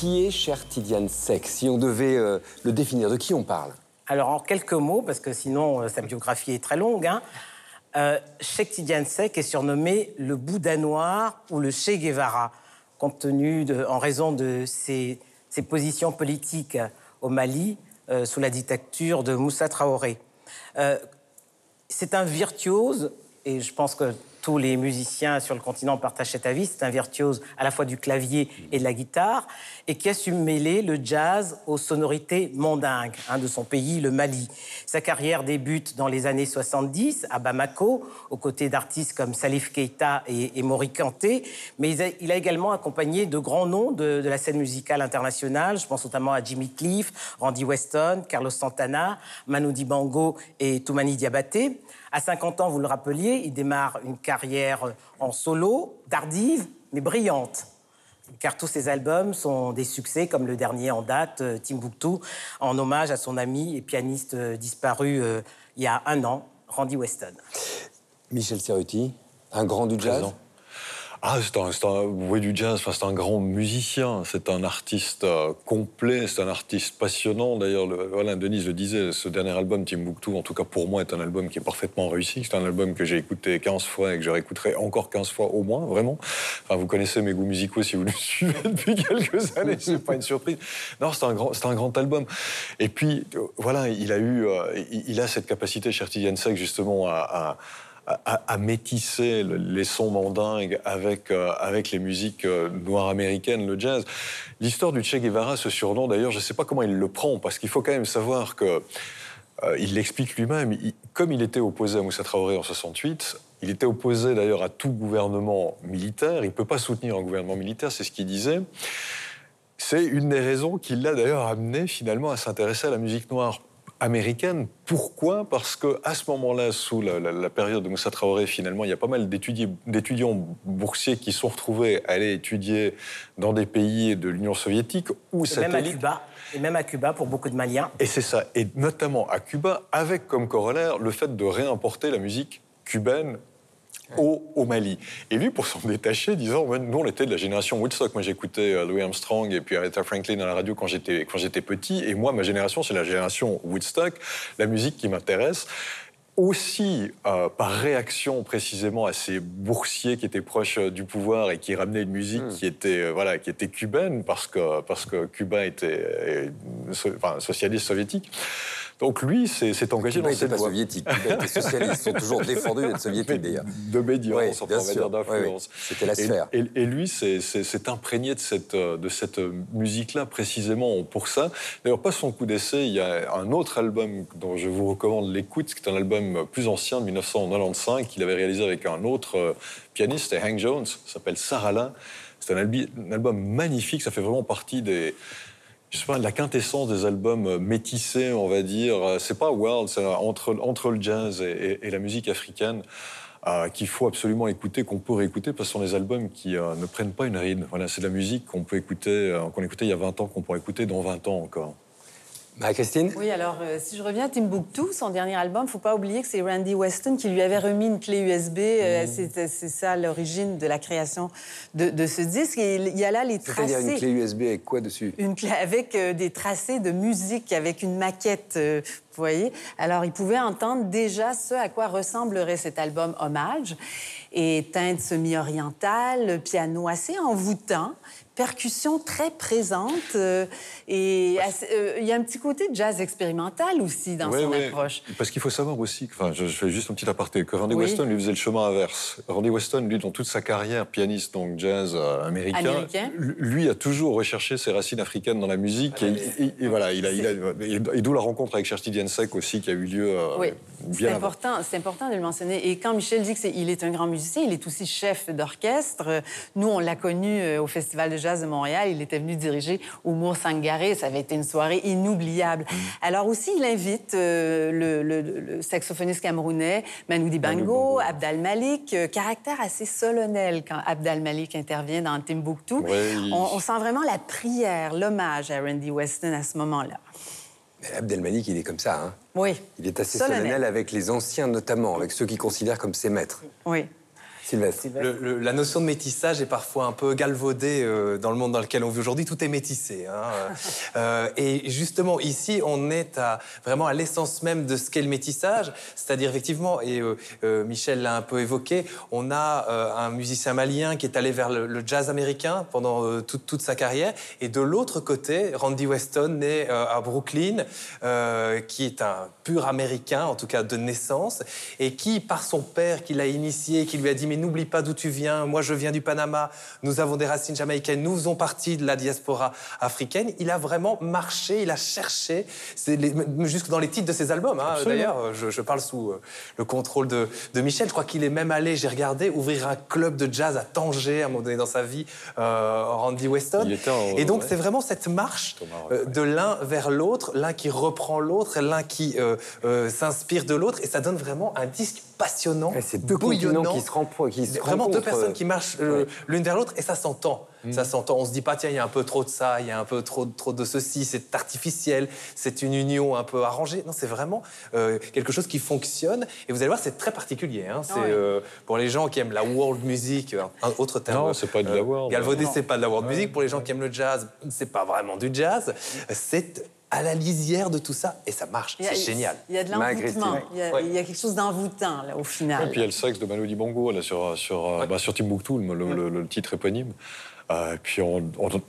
Qui est cher Tidiane Sek Si on devait euh, le définir, de qui on parle? Alors, en quelques mots, parce que sinon, euh, sa biographie est très longue, hein, euh, Cheikh Tidiane Sek est surnommé le Bouddha noir ou le Che Guevara, compte tenu, en raison de ses, positions politiques au Mali sous la dictature de Moussa Traoré. c'est un virtuose, et je pense que tous les musiciens sur le continent partagent cet avis. C'est un virtuose à la fois du clavier et de la guitare et qui a su mêler le jazz aux sonorités mondingues hein, de son pays, le Mali. Sa carrière débute dans les années 70 à Bamako, aux côtés d'artistes comme Salif Keita et, et Mori Kanté, mais il a, également accompagné de grands noms de, de, la scène musicale internationale. Je pense notamment à Jimmy Cliff, Randy Weston, Carlos Santana, Manu Dibango et Toumani Diabaté. À 50 ans, vous le rappeliez, il démarre une carrière en solo, tardive, mais brillante. Car tous ses albums sont des succès, comme le dernier en date, euh, Timbuktu, en hommage à son ami et pianiste euh, disparu euh, il y a un an, Randy Weston. Michel Cerruti, un grand du jazz? Ah, c'est un, un, du jazz, c'est un grand musicien, c'est un artiste euh, complet, c'est un artiste passionnant. D'ailleurs, voilà, Denise le disait, ce dernier album, Timbuktu, en tout cas pour moi, est un album qui est parfaitement réussi. C'est un album que j'ai écouté 15 fois et que je réécouterai encore 15 fois au moins, vraiment. Enfin, vous connaissez mes goûts musicaux si vous le *laughs* suivez depuis quelques années, c'est pas une surprise. Non, c'est un grand, un grand album. Et puis, voilà, il a eu, euh, il a cette capacité, cher Tidiane justement, à à, métisser les sons mandingues avec, euh, avec les musiques euh, noires américaines, le jazz. L'histoire du Che Guevara, ce surnom, d'ailleurs, je ne sais pas comment il le prend, parce qu'il faut quand même savoir que euh, il l'explique lui-même. comme il était opposé à Moussa Traoré en 68, il était opposé d'ailleurs à tout gouvernement militaire. Il ne peut pas soutenir un gouvernement militaire, c'est ce qu'il disait. C'est une des raisons qui l'a d'ailleurs amené finalement à s'intéresser à la musique noire américaine. Pourquoi? Parce que à ce moment-là, sous la, période de Moussa Traoré, finalement, il y a pas mal d'étudiants boursiers qui sont retrouvés à aller étudier dans des pays de l'Union soviétique ou Même à Cuba. Et même à Cuba pour beaucoup de Maliens. Et c'est ça. Et notamment à Cuba, avec comme corollaire le fait de réimporter la musique cubaine au, Mali. Et lui, pour s'en détacher, disant, nous, on était de la génération Woodstock. Moi, j'écoutais euh, Louis Armstrong et puis Aretha Franklin à la radio quand j'étais, quand j'étais petit. Et moi, ma génération, c'est la génération Woodstock, la musique qui m'intéresse aussi euh, par réaction précisément à ces boursiers qui étaient proches euh, du pouvoir et qui ramenaient une musique hmm. qui était voilà qui était cubaine parce que parce que Cuba était enfin, socialiste soviétique. Donc lui s'est engagé dans cette voie. soviétique. Les socialistes sont toujours défendus d'être *laughs* soviétiques d'ailleurs. De médiance, on va dire d'influence. C'était la sphère. Et, lui s'est imprégné de cette, de cette musique-là précisément pour ça. D'ailleurs, pas son coup d'essai, il y a un autre album dont je vous recommande l'écoute, qui est un album plus ancien de 1995 qu'il avait réalisé avec un autre euh, pianiste, Hank Jones, s'appelle Sarah C'est un, album magnifique, ça fait vraiment partie des je sais pas, la quintessence des albums euh, métissés, on va dire. Euh, c'est pas world, c'est entre, entre le jazz et, la musique africaine. Qu'il faut absolument écouter, qu'on peut réécouter, parce que ce sont des albums qui ne prennent pas une ride. Voilà, c'est de la musique qu'on peut écouter, qu'on écoutait il y a 20 ans, qu'on pourrait écouter dans 20 ans encore. Christine Oui, alors euh, si je reviens à Timbuktu, son dernier album, il ne faut pas oublier que c'est Randy Weston qui lui avait remis une clé USB. Euh, mmh. c'est ça l'origine de la création de, ce disque. Et il y a là les tracés. C'est-à-dire une clé USB avec quoi dessus Une clé avec euh, des tracés de musique, avec une maquette. vous voyez Alors, il pouvait entendre déjà ce à quoi ressemblerait cet album Hommage. Et teinte semi-orientale, piano assez envoûtant percussion très présente euh, et euh, il y a un petit côté de jazz expérimental aussi dans son approche. Parce qu'il faut savoir aussi, enfin, je, fais juste un petit aparté, que Randy Weston lui faisait le chemin inverse. Randy Weston, lui, dans toute sa carrière, pianiste donc jazz euh, américain, lui a toujours recherché ses racines africaines dans la musique et, voilà, il a, il a, et d'où la rencontre avec Cherti Diensek aussi qui a eu lieu. oui, c'est important, c'est important de le mentionner. Et quand Michel dit qu'il est, est un grand musicien, il est aussi chef d'orchestre. Nous, on l'a connu au Festival de jazz de Montréal. Il était venu diriger Oumour Sangaré. Ça avait été une soirée inoubliable. Mm. Alors aussi, il invite euh, le, saxophoniste camerounais Manoudi Bango, Abdal Malik. Euh, caractère assez solennel quand Abdal Malik intervient dans Timbuktu. On, sent vraiment la prière, l'hommage à Randy Weston à ce moment-là. Abdel Malik, il est comme ça. Hein oui. Il est assez solennel avec les anciens, notamment, avec ceux qu'il considère comme ses maîtres. Oui la notion de métissage est parfois un peu galvaudée euh, dans le monde dans lequel on vit aujourd'hui. Tout est métissé. Hein. Euh, *laughs* et justement, ici, on est à, vraiment à l'essence même de ce qu'est le métissage. C'est-à-dire, effectivement, et euh, Michel l'a un peu évoqué, on a un musicien malien qui est allé vers le, jazz américain pendant toute, toute, sa carrière. Et de l'autre côté, Randy Weston, né à Brooklyn, qui est un pur américain, en tout cas de naissance, et qui, par son père qui l'a initié, qui lui a dit Mais n'oublie pas d'où tu viens. Moi, je viens du Panama. Nous avons des racines jamaïcaines. Nous faisons partie de la diaspora africaine. Il a vraiment marché, il a cherché, jusque dans les titres de ses albums. Hein. D'ailleurs, je, parle sous euh, le contrôle de, Michel. Je crois qu'il est même allé, j'ai regardé, ouvrir un club de jazz à Tanger à un moment donné dans sa vie, euh, Randy Weston. Et donc, c'est vraiment cette marche euh, de l'un vers l'autre, l'un qui reprend l'autre, l'un qui s'inspire de l'autre. Et ça donne vraiment un disque passionnant, c'est deux continents qui se, qui se Vraiment deux personnes qui marchent euh, l'une vers l'autre et ça s'entend. Mm. Ça s'entend. On se dit pas, tiens, il y a un peu trop de ça, il y a un peu trop, trop de ceci, c'est artificiel, c'est une union un peu arrangée. Non, c'est vraiment euh, quelque chose qui fonctionne. Et vous allez voir, c'est très particulier. Hein. C'est euh, pour les gens qui aiment la world music, un autre terme. Non, c'est pas de la world. Galvaudé, c'est pas de la world music. Pour les gens qui aiment le jazz, c'est pas vraiment du jazz. C'est à la lisière de tout ça et ça marche. C'est génial. Il y a de l'envoûtement. Il, y a quelque chose d'envoûtant au final. Et puis il y a le sexe de Maloudi Bongo là, sur, sur, bah, sur Timbuktu, le, titre éponyme. Euh, et puis on,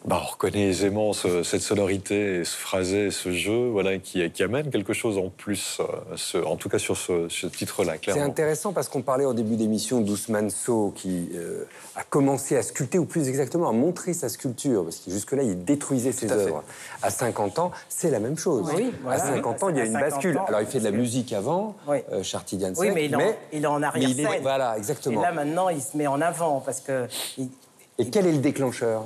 bah, on, reconnaît aisément cette sonorité, ce phrasé, ce jeu, voilà, qui, qui amène quelque chose en plus, euh, en tout cas sur ce, titre-là, clairement. C'est intéressant parce qu'on parlait au début d'émission d'Ousmane So, qui euh, a commencé à sculpter, ou plus exactement à montrer sa sculpture, parce que jusque-là, il détruisait ses œuvres. À 50 ans, c'est la même chose. Oui, À 50 ans, il y a une bascule. Alors, il fait de la musique avant, oui. Charty Oui, mais il, est il est en arrière-scène. Voilà, exactement. Et là, maintenant, il se met en avant, parce que... Et quel est le déclencheur?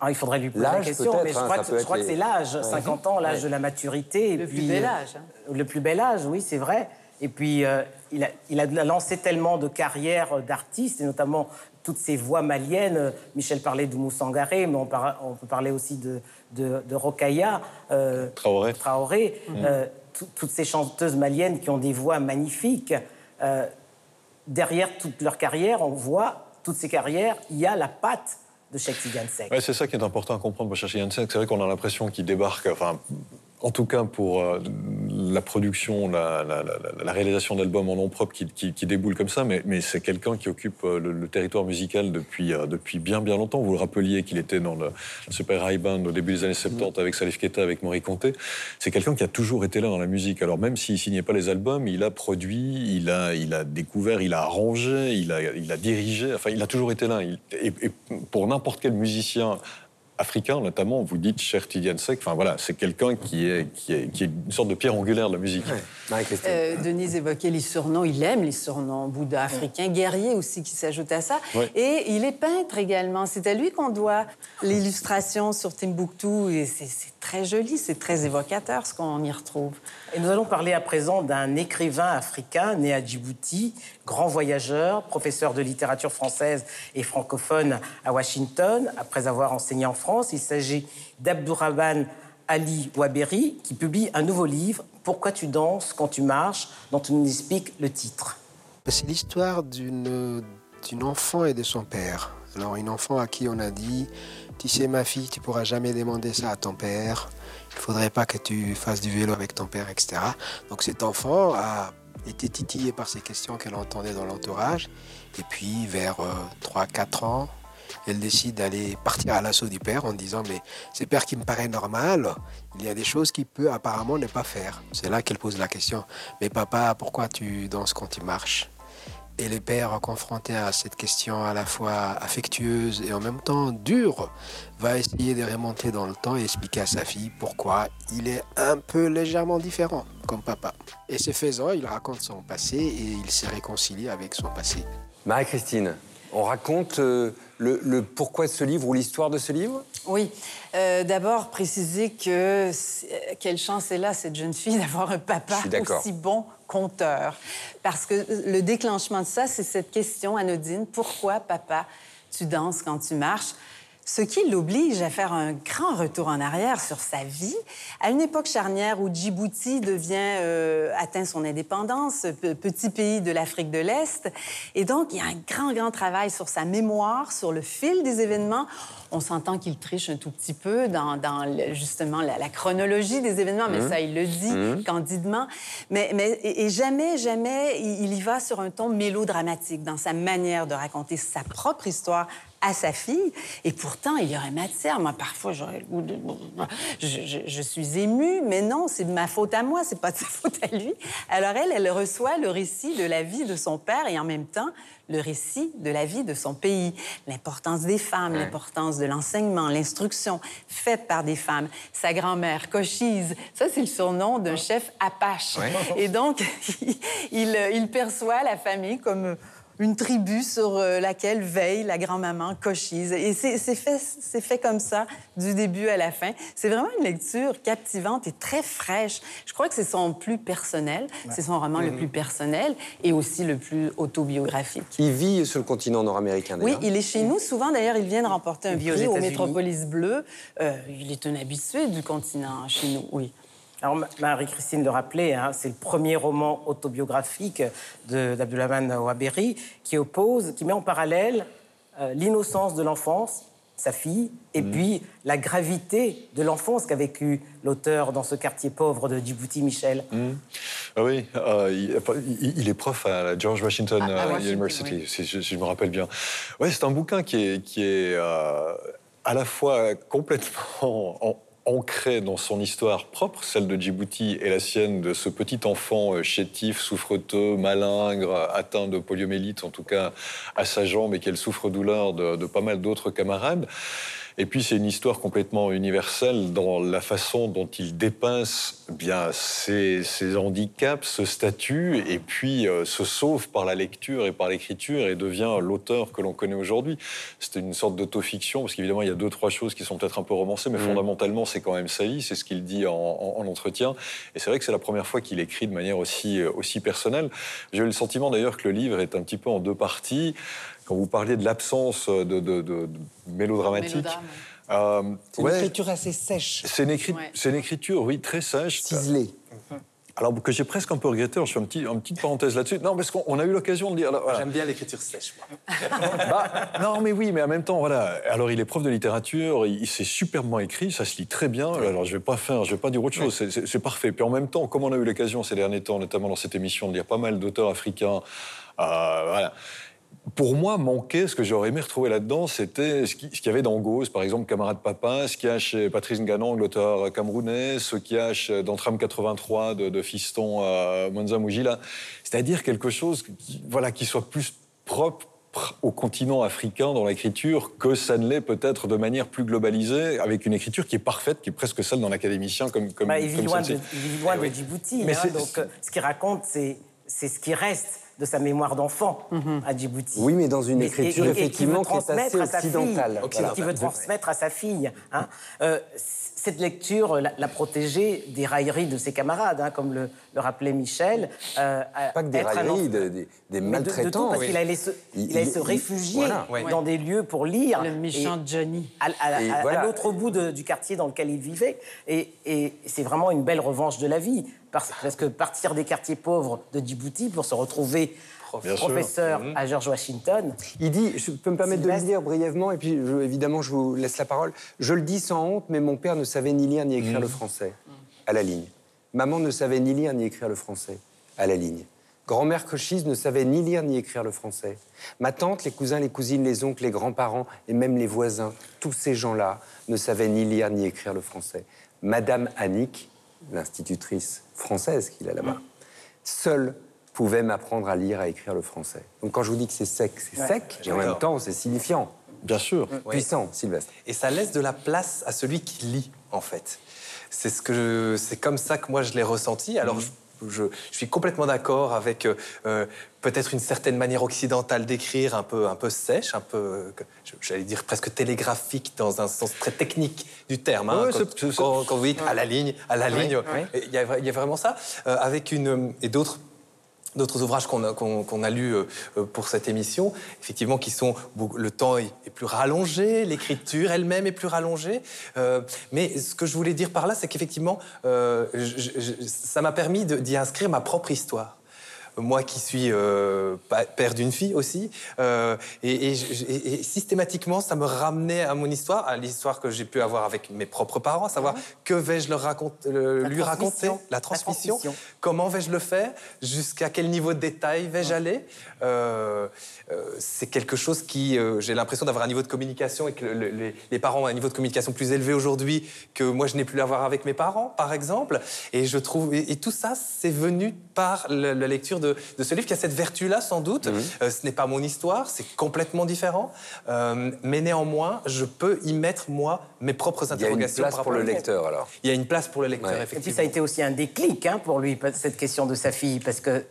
Ah, il faudrait lui poser la question, mais je hein, crois, ça que, peut je crois être que c'est l'âge, 50 ans, l'âge de la maturité. et Le puis, plus bel euh, âge. hein. Le plus bel âge, oui, c'est vrai. Et puis, euh, il, a, il a lancé tellement de carrières euh, d'artistes, et notamment toutes ces voix maliennes. Euh, Michel parlait de Moussangaré, mais on, par- on peut parler aussi de, de, de Rokhaya, euh, Traoré. Traoré, euh, tout- toutes ces chanteuses maliennes qui ont des voix magnifiques. Euh, derrière toute leur carrière, on voit, toutes ces carrières, il y a la patte de Cheikh Tidiane Seck. Ouais, c'est ça qui est important à comprendre pour chercher Yann C'est vrai qu'on a l'impression qu'il débarque, enfin, en tout cas pour euh, la production, la, la- la- la réalisation d'albums en nom propre qui, qui- qui déboule comme ça, mais, mais c'est quelqu'un qui occupe euh, le, le territoire musical depuis, euh, depuis bien bien longtemps. Vous le rappeliez qu'il était dans le, le Super High Band au début des années 70 avec Salif Keita, avec Maurice Conté. C'est quelqu'un qui a toujours été là dans la musique. Alors même s'il signait pas les albums, il a produit, il a, il a découvert, il a arrangé, il a, il a dirigé. Enfin, il a toujours été là. Il- et, et pour n'importe quel musicien africain, notamment, vous dites cher Tidiane Seck. Enfin voilà, c'est quelqu'un qui est, qui, est, qui est une sorte de pierre angulaire de la musique. Euh, Denise évoquait les surnoms. Il aime les surnoms. Bouddha africain, guerrier aussi qui s'ajoute à ça. Et il est peintre également. C'est à lui qu'on doit l'illustration sur Timbuktu. Et c'est très joli, c'est très évocateur ce qu'on y retrouve. Et nous allons parler à présent d'un écrivain africain né à Djibouti, grand voyageur, professeur de littérature française et francophone à Washington, après avoir enseigné en France. Il s'agit d'Abdourahman Ali Waberi, qui publie un nouveau livre, Pourquoi tu danses quand tu marches, dont on nous explique le titre. C'est l'histoire d'une enfant et de son père. Alors une enfant à qui on a dit, tu sais ma fille, tu pourras jamais demander ça à ton père. Il faudrait pas que tu fasses du vélo avec ton père, etc. Donc cet enfant a été titillé par ces questions qu'elle entendait dans l'entourage. Et puis vers 3-4 ans, elle décide d'aller partir à l'assaut du père en disant mais c'est père qui me paraît normal, il y a des choses qu'il peut apparemment ne pas faire. C'est là qu'elle pose la question mais papa pourquoi tu danses quand tu marches? Et le père, confronté à cette question à la fois affectueuse et en même temps dure, va essayer de remonter dans le temps et expliquer à sa fille pourquoi il est un peu légèrement différent comme papa. Et ce faisant, il raconte son passé et il s'est réconcilié avec son passé. Marie-Christine, on raconte euh, le, le pourquoi de ce livre ou l'histoire de ce livre? Oui. Euh, D'abord, préciser que quelle chance est là, cette jeune fille, *laughs* d'avoir un papa aussi bon conteur. Parce que le déclenchement de ça, c'est cette question anodine. Pourquoi, papa, tu danses quand tu marches? Ce qui l'oblige à faire un grand retour en arrière sur sa vie, à une époque charnière où Djibouti devient, euh, atteint son indépendance, pe- petit pays de l'Afrique de l'Est. Et donc, il y a un grand, grand travail sur sa mémoire, sur le fil des événements. On s'entend qu'il triche un tout petit peu dans, dans le- justement la, la chronologie des événements, mais ça, il le dit candidement. Mais, mais et, et jamais, jamais, il, il y va sur un ton mélodramatique dans sa manière de raconter sa propre histoire à sa fille. Et pourtant, il y aurait matière. Moi, parfois, j'aurais le goût de... Je, je- je suis émue, mais non, c'est de ma faute à moi, c'est pas de sa *laughs* faute à lui. Alors elle, elle reçoit le récit de la vie de son père et en même temps, le récit de la vie de son pays. L'importance des femmes, l'importance de l'enseignement, l'instruction faite par des femmes. Sa grand-mère, Cochise, ça, c'est le surnom d'un chef Apache. Et donc, *laughs* il, il perçoit la famille comme une tribu sur euh, laquelle veille la grand-maman Cochise. Et c'est fait, fait comme ça, du début à la fin. C'est vraiment une lecture captivante et très fraîche. Je crois que c'est son plus personnel, c'est son roman le plus personnel et aussi le plus autobiographique. Il vit sur le continent nord-américain, Oui, il est chez nous. Souvent, d'ailleurs, il vient de remporter un prix au. Métropolis Bleu. Euh, il est un habitué du continent chez nous, oui. Alors, Ma- Marie-Christine le rappelait, hein, c'est le premier roman autobiographique d'Abdoulahman Waberi qui oppose, qui met en parallèle euh, l'innocence de l'enfance, sa fille, et puis la gravité de l'enfance qu'a vécu l'auteur dans ce quartier pauvre de Djibouti, Michel. Ah oui, euh, il, est prof à la George Washington, À- à euh, Washington, University, oui. si, je, si je me rappelle bien. Ouais, c'est un bouquin qui est, qui est euh, à la fois complètement *laughs* en- ancré dans son histoire propre, celle de Djibouti et la sienne de ce petit enfant euh, chétif, souffreteux, malingre, atteint de poliomyélite, en tout cas à sa jambe, et quelle souffre-douleur de, de pas mal d'autres camarades. Et puis c'est une histoire complètement universelle dans la façon dont il dépince eh bien ses, ses, handicaps, ce statut, et puis euh, se sauve par la lecture et par l'écriture et devient l'auteur que l'on connaît aujourd'hui. C'était une sorte d'autofiction, parce qu'évidemment il y a deux, trois choses qui sont peut-être un peu romancées, mais mmh. fondamentalement c'est quand même sa vie, c'est ce qu'il dit en, en, entretien. Et c'est vrai que c'est la première fois qu'il écrit de manière aussi, euh, aussi personnelle. J'ai eu le sentiment d'ailleurs que le livre est un petit peu en deux parties. Quand vous parliez de l'absence de, de, de, mélodramatique, euh, c'est une écriture assez sèche. C'est une, une, écriture, oui, très sèche. Ciselée. Alors que j'ai presque un peu regretté, je fais un petit, une petite parenthèse là-dessus. Non, parce qu'on a eu l'occasion de dire. J'aime bien l'écriture sèche, moi. *laughs* bah, non, mais oui, mais en même temps, voilà. Alors, il est prof de littérature, il, s'est superbement écrit, ça se lit très bien. Alors, je vais pas faire, je vais pas dire autre chose, c'est parfait. Puis en même temps, comme on a eu l'occasion ces derniers temps, notamment dans cette émission, de lire pas mal d'auteurs africains, euh, voilà pour moi, manquait, ce que j'aurais aimé retrouver là-dedans, c'était ce qu'il y avait dans Gauze, par exemple, Camarade Papa, ce qu'il y a chez Patrice Nganang, l'auteur camerounais, ce qu'il y a dans Tram 83 de, Fiston euh, Monza Mujila. C'est-à-dire quelque chose qui, voilà, qui soit plus propre au continent africain dans l'écriture que ça ne l'est peut-être de manière plus globalisée, avec une écriture qui est parfaite, qui est presque celle d'un académicien comme, comme, bah, il vit loin, de, eh Djibouti. Mais hein, donc, euh, ce qu'il raconte, c'est ce qui reste de sa mémoire d'enfant mhm. à Djibouti. Oui, mais dans une écriture effectivement qui est assez occidentale. Qui veut transmettre à sa fille. Hein. Euh, cette lecture l'a protégé des railleries de ses camarades, hein, comme le, rappelait Michel. Euh, Pas que des railleries, des, maltraitants. parce qu'il allait se, il, allait se réfugier dans des lieux pour lire. Le méchant Johnny. À, l'autre bout du quartier dans lequel il vivait. Et, et c'est vraiment une belle revanche de la vie. Parce, que partir des quartiers pauvres de Djibouti pour se retrouver professeur mmh. à George Washington. Il dit, je peux me permettre de le dire brièvement, et puis évidemment je vous laisse la parole. Je le dis sans honte, mais mon père ne savait ni lire ni écrire mmh. le français, à la ligne. Maman ne savait ni lire ni écrire le français, à la ligne. Grand-mère Cochise ne savait ni lire ni écrire le français. Ma tante, les cousins, les cousines, les oncles, les grands-parents et même les voisins, tous ces gens-là ne savaient ni lire ni écrire le français. Madame Annick, l'institutrice française qu'il a là-bas, seule pouvait m'apprendre à lire, à écrire le français. Donc quand je vous dis que c'est sec, c'est sec, et en même temps c'est signifiant. Bien sûr. Puissant, Sylvestre. Et ça laisse de la place à celui qui lit, en fait. C'est ce que c'est comme ça que moi je l'ai ressenti. Alors mhm. je, suis complètement d'accord avec euh, euh, peut-être une certaine manière occidentale d'écrire, un peu, un peu sèche, un peu, j'allais dire presque télégraphique dans un sens très technique du terme. Hein, quand, vous dites à la ligne, à la ligne, il y, a vraiment ça. Euh, avec une et d'autres d'autres ouvrages qu'on a, a lus euh, pour cette émission, effectivement, qui sont le temps est, plus rallongé, l'écriture elle-même est plus rallongée. Euh, mais ce que je voulais dire par là, c'est qu'effectivement, euh, ça m'a permis d'y inscrire ma propre histoire moi qui suis euh, père d'une fille aussi, euh, et, systématiquement, ça me ramenait à mon histoire, à l'histoire que j'ai pu avoir avec mes propres parents, à savoir mhm. que vais-je leur raconter, lui raconter, la transmission, comment vais-je le faire, jusqu'à quel niveau de détail vais-je aller? Euh, c'est quelque chose qui, j'ai l'impression d'avoir un niveau de communication et que les, parents ont un niveau de communication plus élevé aujourd'hui que moi je n'ai plus l'avoir avec mes parents, par exemple. Et je trouve, et, tout ça, c'est venu par la lecture de, ce livre qui a cette vertu-là, sans doute. Mhm. Euh, ce n'est pas mon histoire, c'est complètement différent. Euh, mais néanmoins, je peux y mettre, moi, mes propres interrogations. Il y a une place pour le lecteur, alors. Il y a une place pour le lecteur, effectivement. Et puis ça a été aussi un déclic hein, pour lui, cette question de sa fille, parce que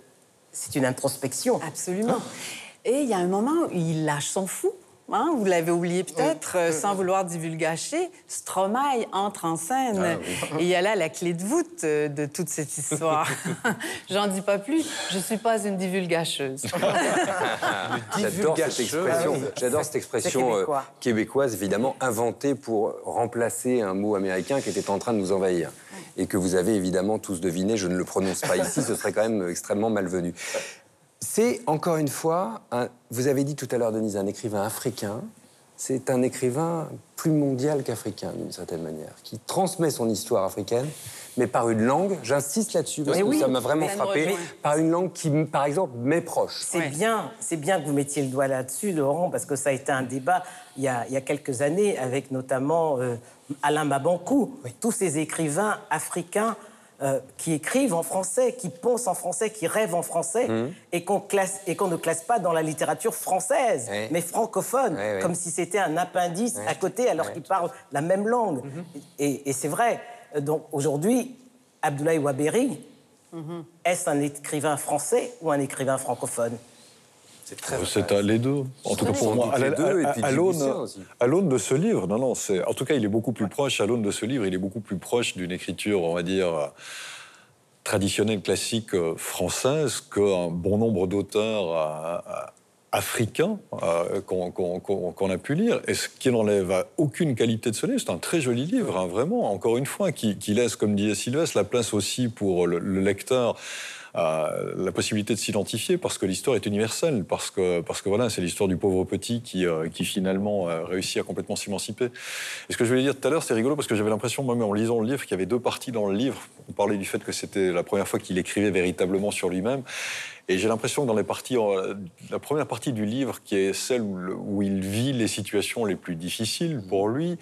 c'est une introspection. Absolument. Et il y a un moment où il lâche son fou. Hein, vous l'avez oublié peut-être, euh, sans vouloir divulgacher, Stromae entre en scène. Ah Et il y a là la clé de voûte euh, de toute cette histoire. *laughs* J'en dis pas plus, je suis pas une divulgacheuse. *laughs* J'adore cette expression, J'adore cette expression euh, québécoise, évidemment, inventée pour remplacer un mot américain qui était en train de nous envahir. Et que vous avez évidemment tous deviné, je ne le prononce pas ici, ce serait quand même extrêmement malvenu. C'est, encore une fois, vous avez dit tout à l'heure, Denise, un écrivain africain. C'est un écrivain plus mondial qu'africain, d'une certaine manière, qui transmet son histoire africaine, mais par une langue, j'insiste là-dessus, parce que ça m'a vraiment frappé, par une langue qui, par exemple, m'est proche. C'est bien, c'est bien que vous mettiez le doigt là-dessus, Laurent, parce que ça a été un débat il y a, quelques années, avec notamment euh, Alain Mabankou. Tous ces écrivains africains euh, qui écrivent en français, qui pensent en français, qui rêvent en français, Mhm. et qu'on classe et qu'on ne classe pas dans la littérature française, mais francophone, comme si c'était un appendice à côté, alors qu'ils parlent la même langue. Mhm. Et, et c'est vrai. Euh, Donc aujourd'hui, Abdoulaye Waberi, est-ce un écrivain français ou un écrivain francophone? C'est très C'est à les deux. En tout cas pour moi, à l'aune de ce livre, non, non, c'est en tout cas il est beaucoup plus proche à l'aune de ce livre, il est beaucoup plus proche d'une écriture, on va dire traditionnelle, classique euh, française qu'un bon nombre d'auteurs euh, euh, africains euh, qu'on qu'on- qu'on- qu'on a pu lire. Et ce qui n'enlève à aucune qualité de ce livre, c'est un très joli livre, hein, vraiment, encore une fois, qui, qui laisse, comme disait Sylvestre, la place aussi pour le, le lecteur euh, la possibilité de s'identifier parce que l'histoire est universelle, parce que, parce que voilà, c'est l'histoire du pauvre petit qui, euh, qui finalement euh, réussit à complètement s'émanciper. Et ce que je voulais dire tout à l'heure, c'est rigolo parce que j'avais l'impression, moi-même, en lisant le livre, qu'il y avait deux parties dans le livre. On parlait du fait que c'était la première fois qu'il écrivait véritablement sur lui-même. Et j'ai l'impression que dans les parties, euh, la première partie du livre, qui est celle où, le- où il vit les situations les plus difficiles pour lui,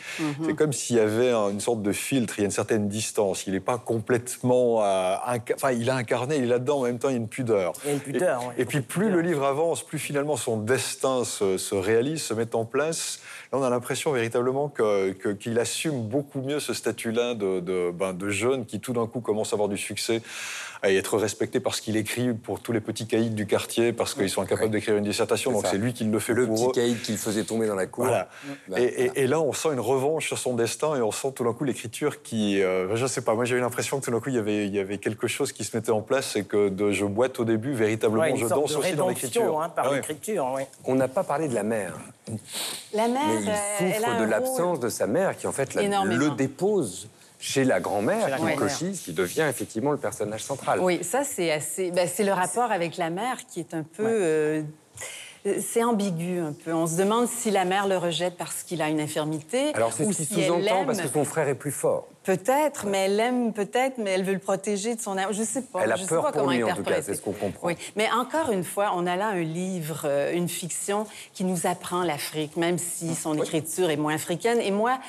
c'est comme s'il y avait un- une sorte de filtre, il y a une certaine distance. Il n'est pas complètement. euh, inca- Enfin, il a incarné, il est là-dedans, en même temps, il y a une pudeur. Il y a une pudeur, Et, ouais. et puis, plus le livre avance, plus finalement son destin se, se réalise, se met en place. Là, on a l'impression véritablement que- que- qu'il assume beaucoup mieux ce statut-là de, de, ben, de jeune qui, tout d'un coup, commence à avoir du succès et être respecté parce qu'il écrit pour tous les petits caïds du quartier, parce qu'ils sont incapables d'écrire une dissertation. Donc, c'est lui qui le fait Le pour petit eux. caïd qu'il faisait tomber dans la cour. Voilà. Bah, et, et- et là, on sent une revanche sur son destin et on sent tout d'un coup l'écriture qui. euh, je sais pas, moi j'ai eu l'impression que tout d'un coup il y, avait, il y avait quelque chose qui se mettait en place et que de je boite au début, véritablement Ouais, je danse de aussi dans l'écriture. hein, par Ah ouais. l'écriture. oui. On n'a pas parlé de la mère. La mère, Mais il euh, elle a souffre un de l'absence de sa mère qui, en fait, la- le dépose chez la grand-mère, qui. Cochise, qui devient effectivement le personnage central. Oui, ça, c'est assez. ben, c'est le rapport avec la mère qui est un peu. euh, c'est ambigu un peu. On se demande si la mère le rejette parce qu'il a une infirmité Alors c'est ou ce qui si elle sous-entend l'aime. parce que son frère est plus fort. Peut-être, mais elle l'aime peut-être, mais elle veut le protéger de son âme. Je sais pas. Elle a je sais peur pas pour comment lui, en tout cas, c'est ce qu'on comprend. Oui, mais encore une fois, on a là un livre, euh, une fiction qui nous apprend l'Afrique, même si son écriture est moins africaine. Et moi,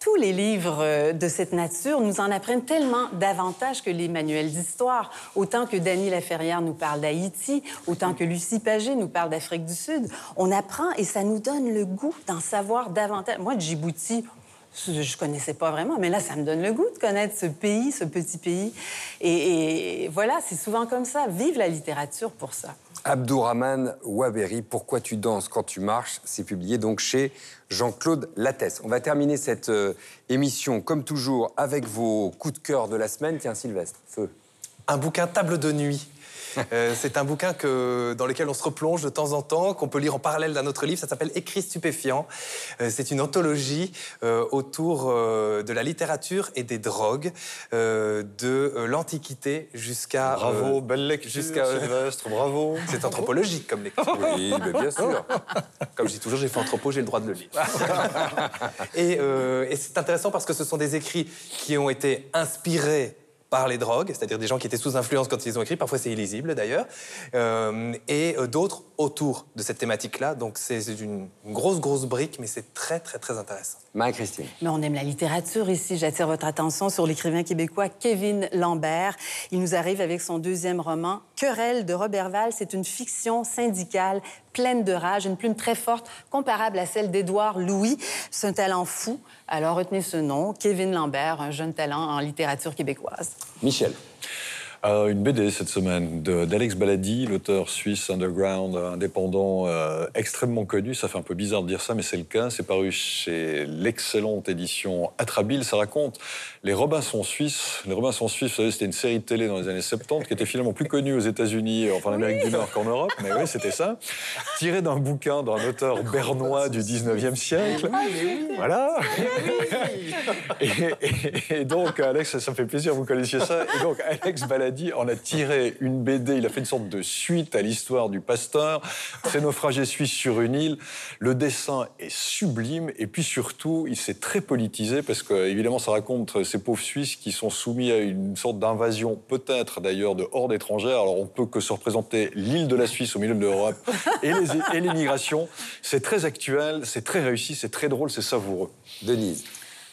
tous les livres euh, de cette nature nous en apprennent tellement davantage que les manuels d'histoire. Autant que Dany Laferrière nous parle d'Haïti, autant que Lucie Pagé nous parle d'Afrique du Sud. On apprend et ça nous donne le goût d'en savoir davantage. Moi, Djibouti, je connaissais pas vraiment, mais là, ça me donne le goût de connaître ce pays, ce petit pays. Et voilà, c'est souvent comme ça. Vive la littérature pour ça. Abdourahman Waberi, Pourquoi tu danses quand tu marches C'est publié donc chez Jean-Claude Lattès. On va terminer cette euh, émission, comme toujours, avec vos coups de cœur de la semaine. Tiens, Sylvestre, feu. Un bouquin Table de nuit. Euh, c'est un bouquin que, dans lequel on se replonge de temps en temps, qu'on peut lire en parallèle d'un autre livre. Ça s'appelle Écrit stupéfiant. Euh, c'est une anthologie euh, autour de la littérature et des drogues, de l'Antiquité jusqu'à. Bravo, belle lecture, jusqu'à- Sylvestre, bravo. C'est anthropologique comme lecture. Oui, mais bien sûr. *laughs* Comme je dis toujours, j'ai fait anthropo, j'ai le droit de le lire. *laughs* et et c'est intéressant parce que ce sont des écrits qui ont été inspirés par les drogues, c'est-à-dire des gens qui étaient sous influence quand ils ont écrit, parfois c'est illisible d'ailleurs, euh, et euh, d'autres autour de cette thématique-là. Donc c'est c'est une grosse, grosse brique, mais c'est très, très, très intéressant. Marie-Christine. Mais on aime la littérature ici. J'attire votre attention sur l'écrivain québécois Kevin Lambert. Il nous arrive avec son deuxième roman, Querelle de Roberval. C'est une fiction syndicale pleine de rage, une plume très forte, comparable à celle d'Édouard Louis. C'est un talent fou. Alors retenez ce nom, Kevin Lambert, un jeune talent en littérature québécoise. Michel. Euh, une BD cette semaine d'Alex Baladi, l'auteur suisse underground, euh, indépendant, euh, extrêmement connu. Ça fait un peu bizarre de dire ça, mais c'est le cas. C'est paru chez l'excellente édition Atrabile. Ça raconte les Robinson suisses. Les Robinson suisses, vous savez, c'était une série de télé dans les années 70 qui était finalement plus connue aux États-Unis, enfin en Amérique du Nord qu'en Europe. Mais oui, c'était ça. Tiré d'un bouquin d'un auteur bernois du 19e siècle. Voilà. Et, et- et donc, Alex, ça me fait plaisir, vous connaissiez ça. Et donc, Alex Baladi en a tiré une BD. Il a fait une sorte de suite à l'histoire du pasteur. Ces naufragés suisses sur une île. Le dessin est sublime. Et puis surtout, il s'est très politisé parce que, évidemment, ça raconte ces pauvres Suisses qui sont soumis à une sorte d'invasion, peut-être d'ailleurs, de hordes étrangères. Alors, on peut que se représenter l'île de la Suisse au milieu de l'Europe et l'immigration. C'est très actuel, c'est très réussi, c'est très drôle, c'est savoureux. Denise.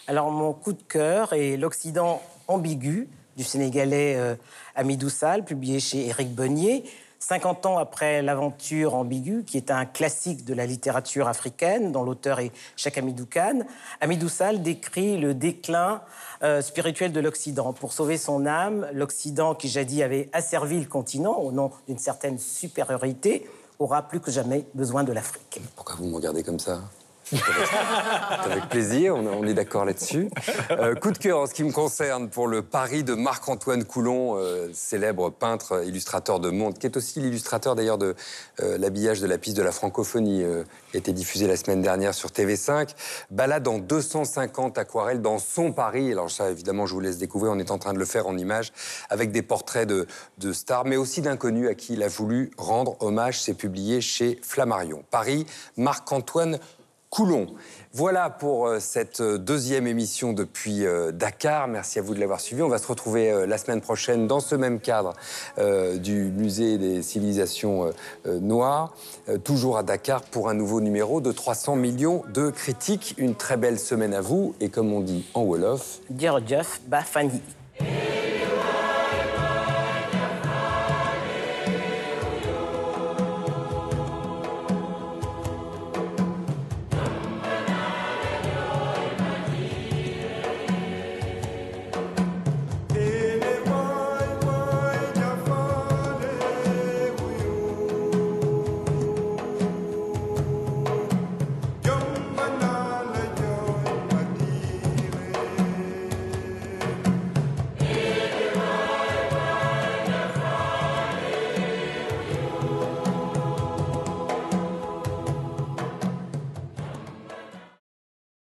Alors, mon coup de cœur est l'Occident ambigu du Sénégalais euh, Amidou Sall, publié chez Éric Bonnier. 50 ans après l'aventure ambiguë, qui est un classique de la littérature africaine, dont l'auteur est Cheikh Hamidou Khan, Hamidou Sall décrit le déclin euh, spirituel de l'Occident. Pour sauver son âme, l'Occident, qui jadis avait asservi le continent au nom d'une certaine supériorité, aura plus que jamais besoin de l'Afrique. Pourquoi vous me regardez comme ça? Avec plaisir, on est d'accord là-dessus. Euh, coup de cœur en ce qui me concerne pour le pari de Marc-Antoine Coulon, euh, célèbre peintre, illustrateur de monde, qui est aussi l'illustrateur d'ailleurs de euh, l'habillage de la piste de la francophonie, qui a été diffusé la semaine dernière sur TV5. Balade en 250 aquarelles dans son Paris. Alors ça, évidemment, je vous laisse découvrir. On est en train de le faire en images avec des portraits de, de stars, mais aussi d'inconnus à qui il a voulu rendre hommage. C'est publié chez Flammarion. Paris, Marc-Antoine Coulon. Voilà pour euh, cette euh, deuxième émission depuis euh, Dakar. Merci à vous de l'avoir suivi. On va se retrouver la semaine prochaine dans ce même cadre du musée des civilisations noires, toujours à Dakar pour un nouveau numéro de 300 millions de critiques. Une très belle semaine à vous et comme on dit en Wolof, Bafani.